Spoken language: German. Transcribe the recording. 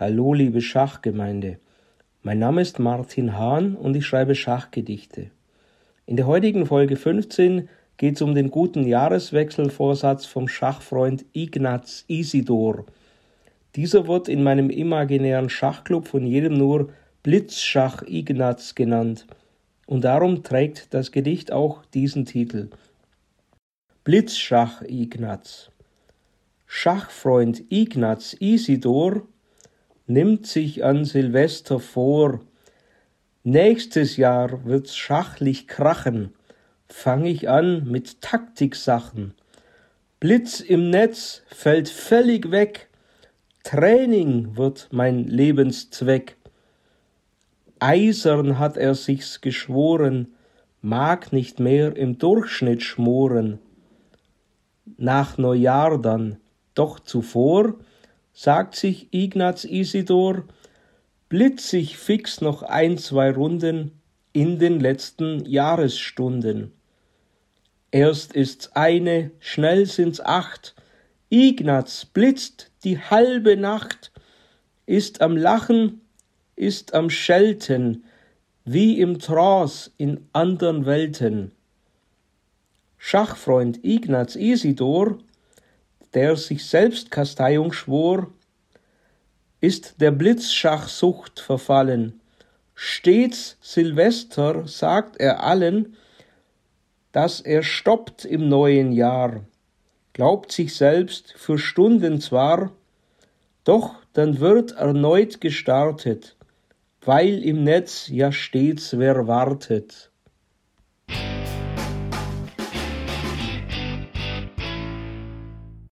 Hallo, liebe Schachgemeinde. Mein Name ist Martin Hahn und ich schreibe Schachgedichte. In der heutigen Folge 15 geht es um den guten Jahreswechselvorsatz vom Schachfreund Ignaz Isidor. Dieser wird in meinem imaginären Schachclub von jedem nur Blitzschach Ignaz genannt. Und darum trägt das Gedicht auch diesen Titel. Blitzschach Ignaz. Schachfreund Ignaz Isidor nimmt sich an Silvester vor. Nächstes Jahr wird's schachlich krachen. Fang ich an mit Taktiksachen. Blitz im Netz fällt völlig weg. Training wird mein Lebenszweck. Eisern hat er sich's geschworen, mag nicht mehr im Durchschnitt schmoren. Nach Neujahr dann, doch zuvor sagt sich Ignaz Isidor, blitz ich fix noch ein, zwei Runden in den letzten Jahresstunden. Erst ist's eine, schnell sind's acht, Ignaz blitzt die halbe Nacht, ist am Lachen, ist am Schelten, wie im Trance in andern Welten. Schachfreund Ignaz Isidor der sich Selbstkasteiung schwor, ist der Blitzschachsucht verfallen. Stets Silvester sagt er allen, dass er stoppt im neuen Jahr, glaubt sich selbst für Stunden zwar, doch dann wird erneut gestartet, weil im Netz ja stets wer wartet.